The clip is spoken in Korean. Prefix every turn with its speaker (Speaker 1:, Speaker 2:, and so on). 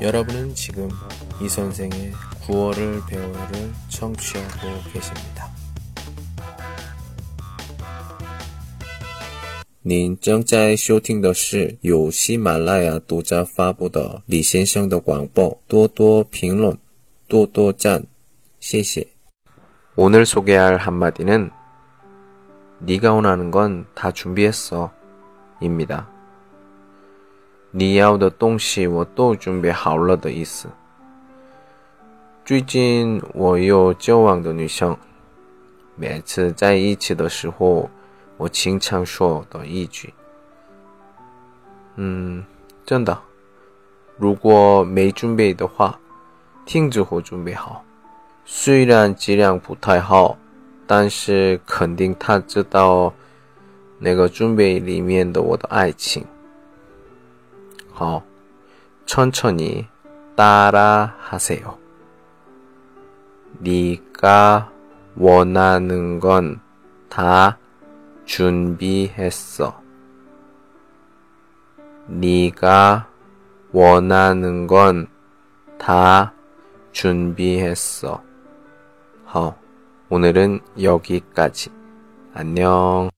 Speaker 1: 여러분은 지금 이 선생의 구월을 배워요를 청취하고 계십니다. 您正在收听的是由喜马拉雅独家发布的李先生的广播。多多评论，多多赞，谢谢。 오늘 소개할 한마디는 네가 원하는 건 다 준비했어 입니다. 你要的东西我都准备好了的意思。最近我有交往的女生，每次在一起的时候，我经常说的一句：“嗯，真的，如果没准备的话，听之后准备好。虽然质量不太好，但是肯定他知道那个准备里面的我的爱情。” 好，천천히 따라 하세요。 네가 원하는 건 다 준비했어. 네가 원하는 건 다 준비했어. 好, 오늘은 여기까지. 안녕.